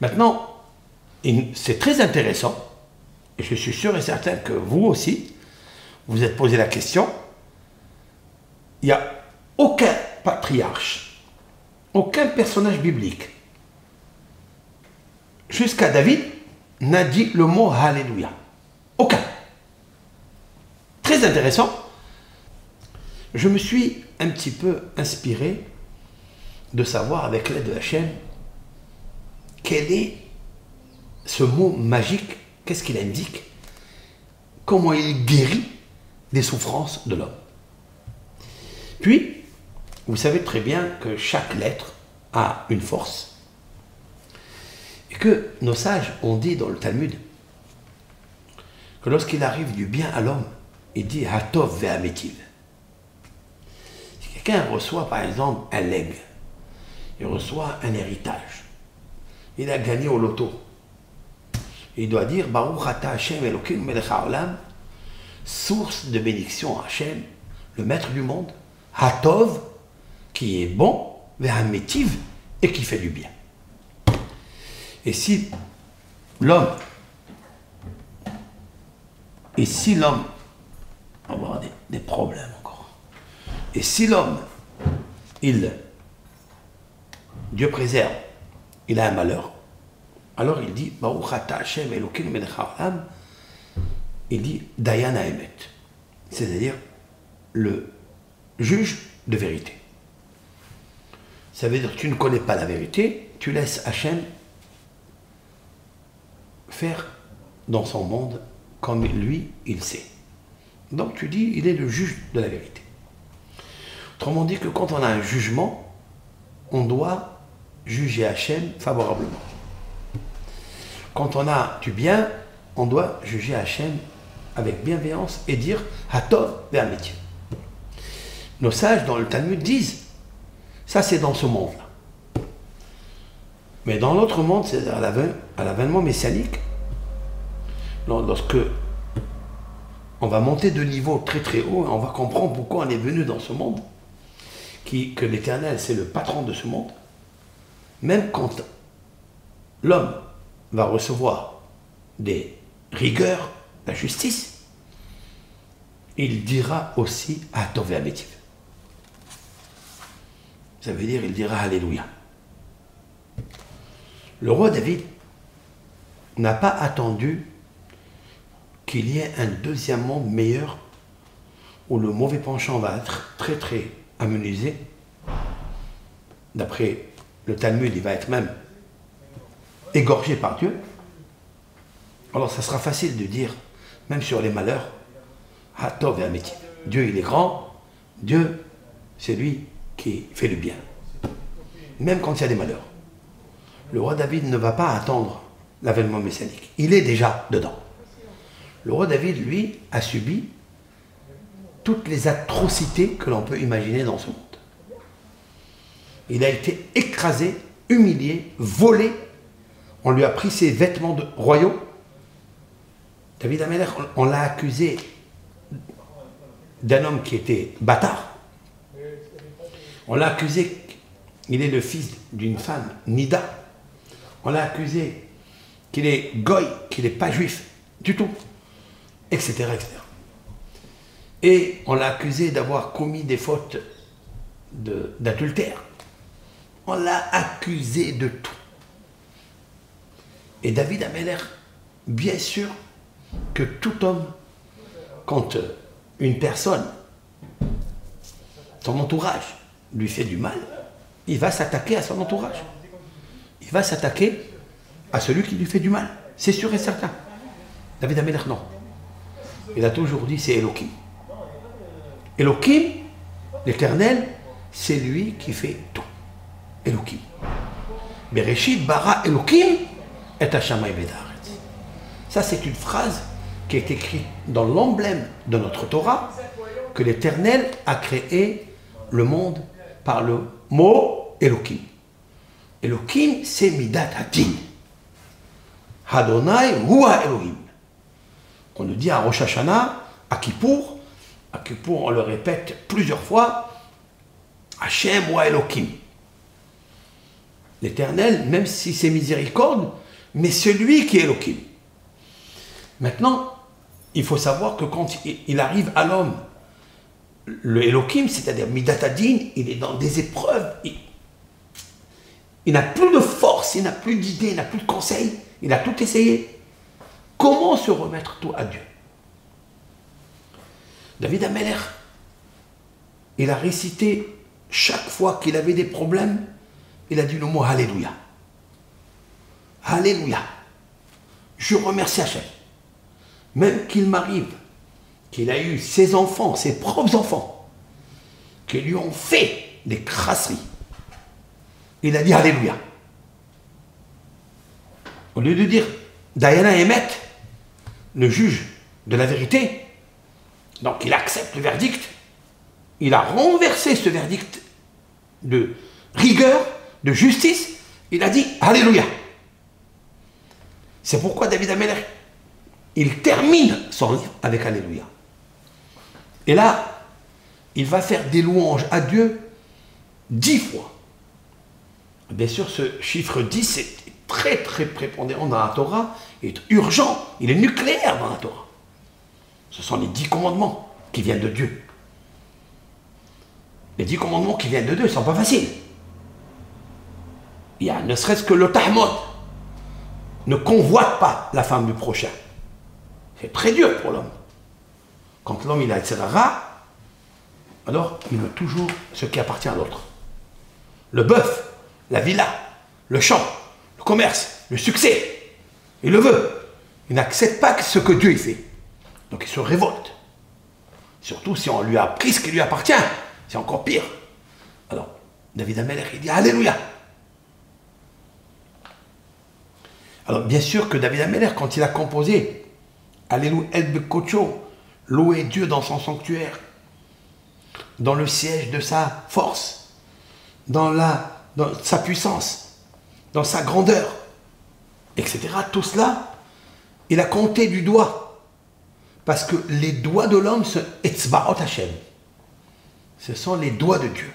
Maintenant, c'est très intéressant, et je suis sûr et certain que vous aussi, vous êtes posé la question, il n'y a aucun patriarche, aucun personnage biblique, jusqu'à David, n'a dit le mot Alléluia. Aucun. Très intéressant. Je me suis un petit peu inspiré de savoir avec l'aide de Hachem quel est ce mot magique, qu'est-ce qu'il indique, comment il guérit des souffrances de l'homme? Puis, vous savez très bien que chaque lettre a une force. Et que nos sages ont dit dans le Talmud que lorsqu'il arrive du bien à l'homme, il dit Hatov ve'ametiv. Si quelqu'un reçoit par exemple un leg, il reçoit un héritage, il a gagné au loto, il doit dire Baruch Ata Hashem Elohim Melech source de bénédiction Hashem, le maître du monde, Hatov, qui est bon, Ve'ametiv, et qui fait du bien. Et si l'homme, et si l'homme, on va avoir des, problèmes encore, et si l'homme, il, Dieu préserve, il a un malheur, alors il dit, il dit Dayana Emet, c'est-à-dire le juge de vérité. Ça veut dire tu ne connais pas la vérité, tu laisses Hachem faire dans son monde comme lui, il sait. Donc tu dis, il est le juge de la vérité. Autrement dit que quand on a un jugement, on doit juger Hachem favorablement. Quand on a du bien, on doit juger Hachem avec bienveillance et dire Hatov métier. Nos sages dans le Talmud disent ça c'est dans ce monde-là. Mais dans l'autre monde, c'est à l'avènement messianique, lorsque on va monter de niveau très très haut, on va comprendre pourquoi on est venu dans ce monde, que l'Éternel c'est le patron de ce monde, même quand l'homme va recevoir des rigueurs, la justice, il dira aussi à Amétiv. Ça veut dire, il dira Alléluia. Le roi David n'a pas attendu qu'il y ait un deuxième monde meilleur où le mauvais penchant va être très très amenuisé. D'après le Talmud, il va être même égorgé par Dieu. Alors ça sera facile de dire, même sur les malheurs, Hatov et Dieu, il est grand. Dieu, c'est lui qui fait le bien. Même quand il y a des malheurs. Le roi David ne va pas attendre l'avènement messianique. Il est déjà dedans. Le roi David, lui, a subi toutes les atrocités que l'on peut imaginer dans ce monde. Il a été écrasé, humilié, volé. On lui a pris ses vêtements de royaux. David Ameller, on l'a accusé d'un homme qui était bâtard. On l'a accusé qu'il est le fils d'une femme, Nida. On l'a accusé qu'il est goy, qu'il n'est pas juif du tout, etc. etc. Et on l'a accusé d'avoir commis des fautes d'adultère. L'a accusé de tout. Et David Ameller, bien sûr que tout homme, quand une personne, son entourage, lui fait du mal, il va s'attaquer à son entourage. Il va s'attaquer à celui qui lui fait du mal. C'est sûr et certain. David Ameler, non. Il a toujours dit c'est Elohim. Elohim, l'éternel, c'est lui qui fait tout. Bereshit bara Elohim et Hashamay Ça, c'est une phrase qui est écrit dans l'emblème de notre Torah, que l'Éternel a créé le monde par le mot Elohim. Elohim, c'est Midat Hadin. Hadonai Hua Elohim. On le dit à Rosh Hashanah, à Kippour. À Kippour, on le répète plusieurs fois. Hashem Hua Elohim. L'éternel, même si c'est miséricorde, mais celui qui est Elohim. Maintenant, il faut savoir que quand il arrive à l'homme, le Elohim, c'est-à-dire Midatadin, il est dans des épreuves. Il, n'a plus de force, il n'a plus d'idées, il n'a plus de conseils, il a tout essayé. Comment se remettre tout à Dieu? David Ameller, il a récité chaque fois qu'il avait des problèmes, il a dit le mot Alléluia. Alléluia. Je remercie Hachem. Même qu'il m'arrive qu'il a eu ses enfants, ses propres enfants, qui lui ont fait des crasseries. Il a dit Alléluia. Au lieu de dire Diana Emmet, le juge de la vérité, donc il accepte le verdict, il a renversé ce verdict de rigueur, de justice, il a dit Alléluia. C'est pourquoi David Ameller, il termine son livre avec Alléluia. Et là, il va faire des louanges à Dieu dix fois. Bien sûr, ce chiffre 10 c'est très très prépondérant dans la Torah, il est urgent, il est nucléaire dans la Torah. Ce sont les dix commandements qui viennent de Dieu. Les dix commandements qui viennent de Dieu ne sont pas faciles. A ne serait-ce que le Tahmud. Ne convoite pas la femme du prochain. C'est très dur pour l'homme. Quand l'homme il a etc. alors il veut toujours ce qui appartient à l'autre. Le bœuf, la villa, le champ, le commerce, le succès. Il le veut. Il n'accepte pas ce que Dieu fait. Donc il se révolte. Surtout si on lui a pris ce qui lui appartient. C'est encore pire. Alors, David Ameller, il dit Alléluia. Alors, bien sûr que David Ameller, quand il a composé Alléluia El Bekocho, louer Dieu dans son sanctuaire, dans le siège de sa force, dans, la, dans sa puissance, dans sa grandeur, etc. Tout cela, il a compté du doigt. Parce que les doigts de l'homme sont Etzbaot Hashem ce sont les doigts de Dieu.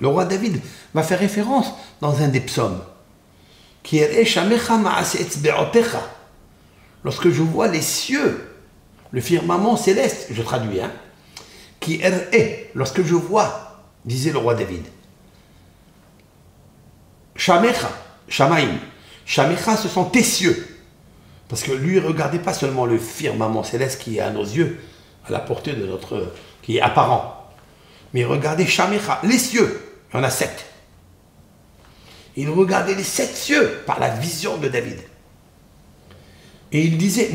Le roi David va faire référence dans un des psaumes. Lorsque je vois les cieux, le firmament céleste, je traduis, hein, qui est, lorsque je vois, disait le roi David, Shamecha, Shamaim, Shamecha, ce sont tes cieux. Parce que lui, regardez pas seulement le firmament céleste qui est à nos yeux, à la portée de notre, qui est apparent. Mais regardez Shamecha, les cieux, il y en a sept. Il regardait les sept cieux par la vision de David. Et il disait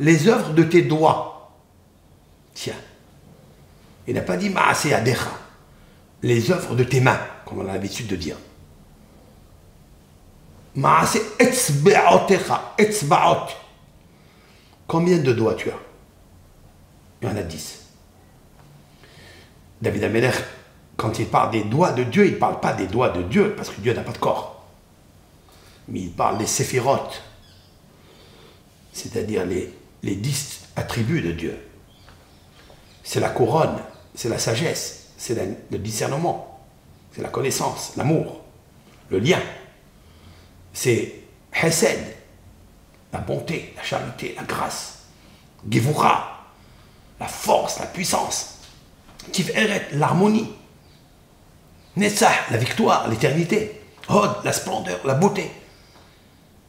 les œuvres de tes doigts. Tiens. Il n'a pas dit Maase Adecha, les œuvres de tes mains, comme on a l'habitude de dire. Maase etzbe'otecha, etzba'ot. Combien de doigts tu as? Il y en a dix. David Ameller, quand il parle des doigts de Dieu, il ne parle pas des doigts de Dieu, parce que Dieu n'a pas de corps. Mais il parle des séphirotes, c'est-à-dire les, les dix attributs de Dieu. C'est la couronne, c'est la sagesse, c'est le discernement, c'est la connaissance, l'amour, le lien. C'est Hesed, la bonté, la charité, la grâce. Gevura, la force, la puissance. Tiferet, l'harmonie. Netzah, la victoire, l'éternité. Hod, la splendeur, la beauté.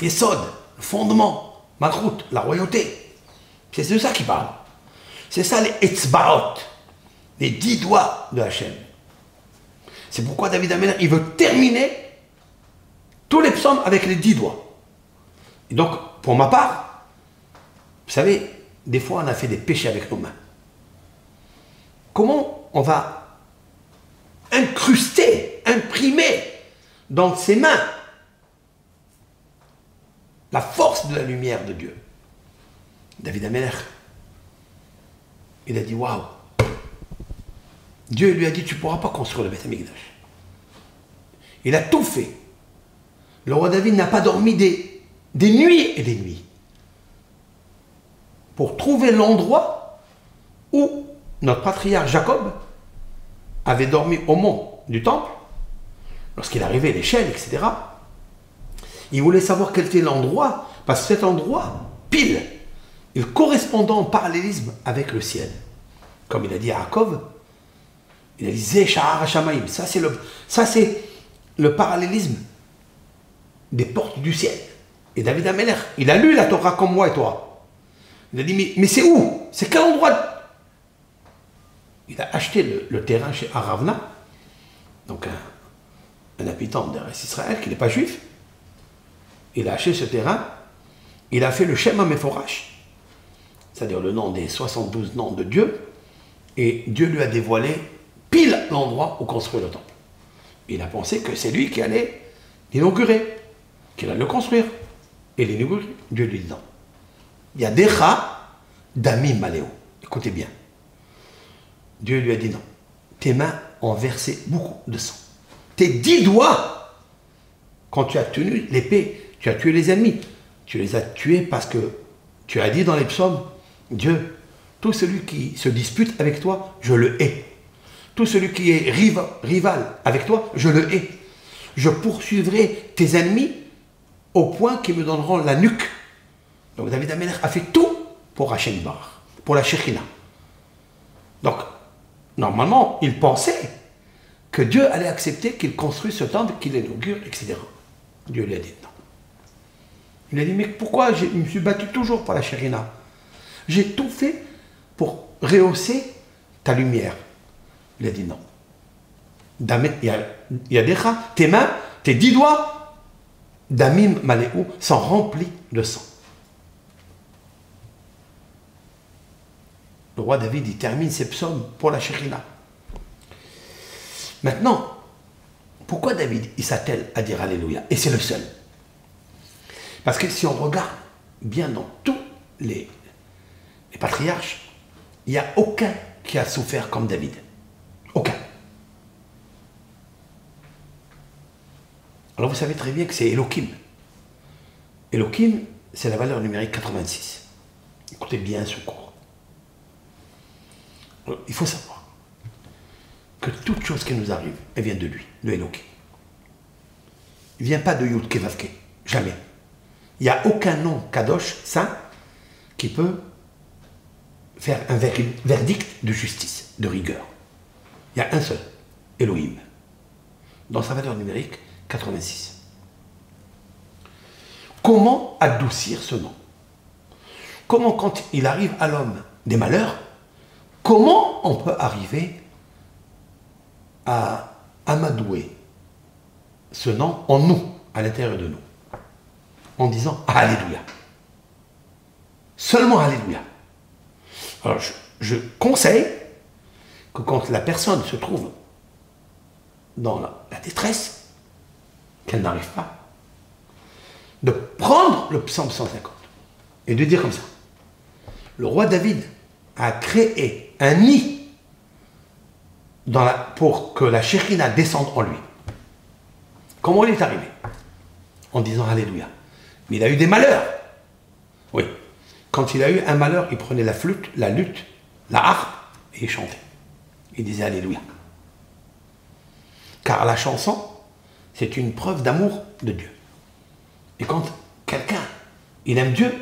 Yesod, le fondement. Malchut, la royauté. C'est de ça qu'il parle. C'est ça les Etzbaot, les dix doigts de Hachem. C'est pourquoi David Améler, il veut terminer tous les psaumes avec les dix doigts. Et donc, pour ma part, vous savez, des fois on a fait des péchés avec nos mains comment on va incruster, imprimer dans ses mains la force de la lumière de Dieu. David Ameller, il a dit Waouh Dieu lui a dit Tu ne pourras pas construire le Beth. Il a tout fait. Le roi David n'a pas dormi des, nuits et des nuits pour trouver l'endroit notre patriarche Jacob avait dormi au mont du temple, lorsqu'il arrivait l'échelle, etc., il voulait savoir quel était l'endroit, parce que cet endroit, pile, il correspondant en parallélisme avec le ciel. Comme il a dit à Yaakov, il a dit Zéchar Shamaim. Ça, c'est le, ça, c'est le parallélisme des portes du ciel. Et David Ameller, il a lu la Torah comme moi et toi. Il a dit Mais, c'est où? C'est quel endroit Il a acheté le, terrain chez Aravna, donc un, habitant d'Israël qui n'est pas juif. Il a acheté ce terrain, il a fait le Shema Meforash, c'est-à-dire le nom des 72 noms de Dieu, et Dieu lui a dévoilé pile l'endroit où construire le temple. Il a pensé que c'est lui qui allait l'inaugurer, qu'il allait le construire. Et l'inaugurer, Dieu lui dit non. Il y a des rats d'amis maléo. Écoutez bien. Dieu lui a dit non. Tes mains ont versé beaucoup de sang. Tes dix doigts, quand tu as tenu l'épée, tu as tué les ennemis. Tu les as tués parce que tu as dit dans les psaumes, Dieu, tout celui qui se dispute avec toi, je le hais. Tout celui qui est rival avec toi, je le hais. Je poursuivrai tes ennemis au point qu'ils me donneront la nuque. Donc David Améler a fait tout pour Hachem pour la Shekhina. Donc, normalement, il pensait que Dieu allait accepter qu'il construise ce temple, qu'il inaugure, etc. Dieu lui a dit non. Il a dit, mais pourquoi je me suis battu toujours pour la Shekhina J'ai tout fait pour rehausser ta lumière. Il a dit non. Il y a, des rats, tes mains, tes dix doigts, d'Amim Maléou, sont remplis de sang. Le roi David, il termine ses psaumes pour la Shekhina. Maintenant, pourquoi David, il s'attelle à dire Alléluia Et c'est le seul? Parce que si on regarde bien dans tous les, les patriarches, il n'y a aucun qui a souffert comme David. Aucun. Alors vous savez très bien que c'est Elohim. Elohim, c'est la valeur numérique 86. Écoutez bien ce cours. Il faut savoir que toute chose qui nous arrive, elle vient de lui, de Elohim. Il ne vient pas de Yud Kevavke, jamais. Il n'y a aucun nom Kadosh, saint, qui peut faire un verdict de justice, de rigueur. Il y a un seul, Elohim, dans sa valeur numérique 86. Comment adoucir ce nom? Comment, quand il arrive à l'homme des malheurs, comment on peut arriver à amadouer ce nom en nous, à l'intérieur de nous, en disant Alléluia. Seulement Alléluia. Alors, je conseille que quand la personne se trouve dans la, détresse, qu'elle n'arrive pas, de prendre le psaume 150 et de dire comme ça. Le roi David a créé un nid pour que la chérina descende en lui. Comment il est arrivé? En disant Alléluia. Mais il a eu des malheurs. Oui. Quand il a eu un malheur, il prenait la flûte, la lutte, la harpe et il chantait il disait Alléluia. Car la chanson, c'est une preuve d'amour de Dieu. Et quand quelqu'un, il aime Dieu,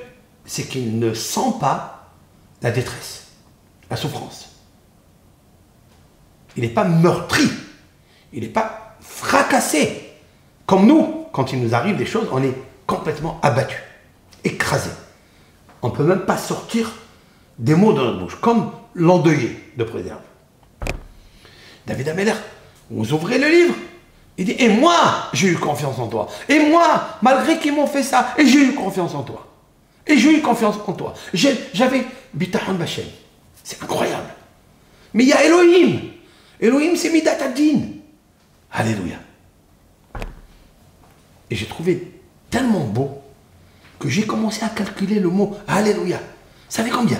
c'est qu'il ne sent pas la détresse, la souffrance. Il n'est pas meurtri, il n'est pas fracassé. Comme nous, quand il nous arrive des choses, on est complètement abattu, écrasé. On ne peut même pas sortir des mots de notre bouche, comme l'endeuillé de préserve. David Ameller, vous ouvrez le livre. Il dit, et moi, j'ai eu confiance en toi. Et moi, malgré qu'ils m'ont fait ça, et j'ai eu confiance en toi. Et j'ai eu confiance en toi. J'avais Bitahan Bachem. C'est incroyable. Mais il y a Elohim. Elohim, c'est Midat Alléluia. Et j'ai trouvé tellement beau que j'ai commencé à calculer le mot Alléluia. Ça fait combien?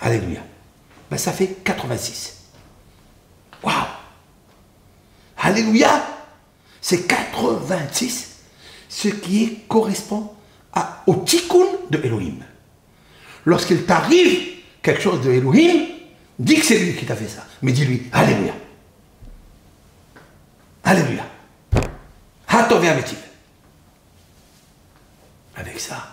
Alléluia. Ben, ça fait 86. Waouh Alléluia C'est 86, ce qui correspond au tikkun de Elohim. Lorsqu'il t'arrive quelque chose de Elohim, dis que c'est lui qui t'a fait ça. Mais dis-lui, Alléluia. Alléluia. Matovia Avec ça,